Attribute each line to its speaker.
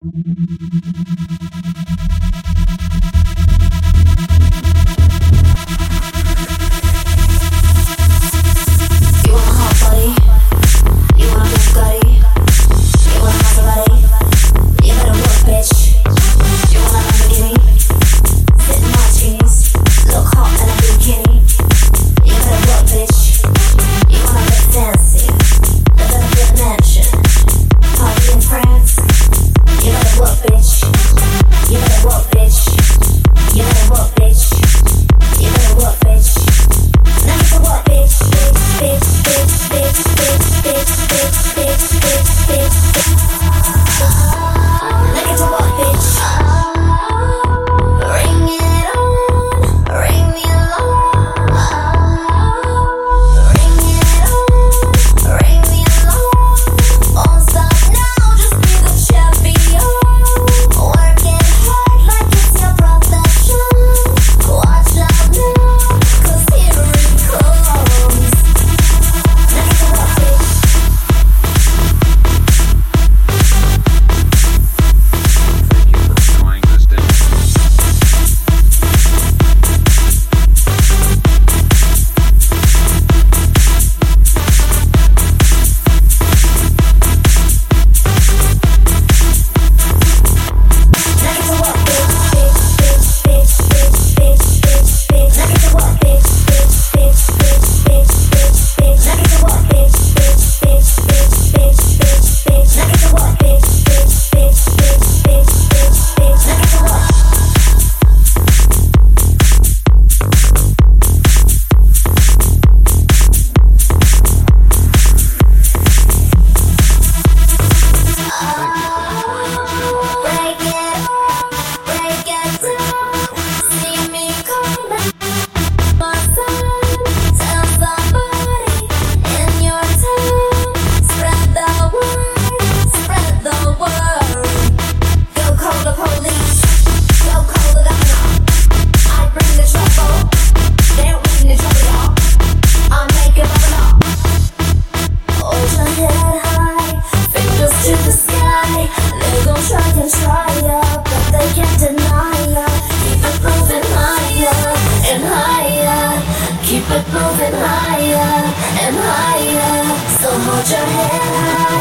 Speaker 1: you up, bitch. higher, so hold your head high.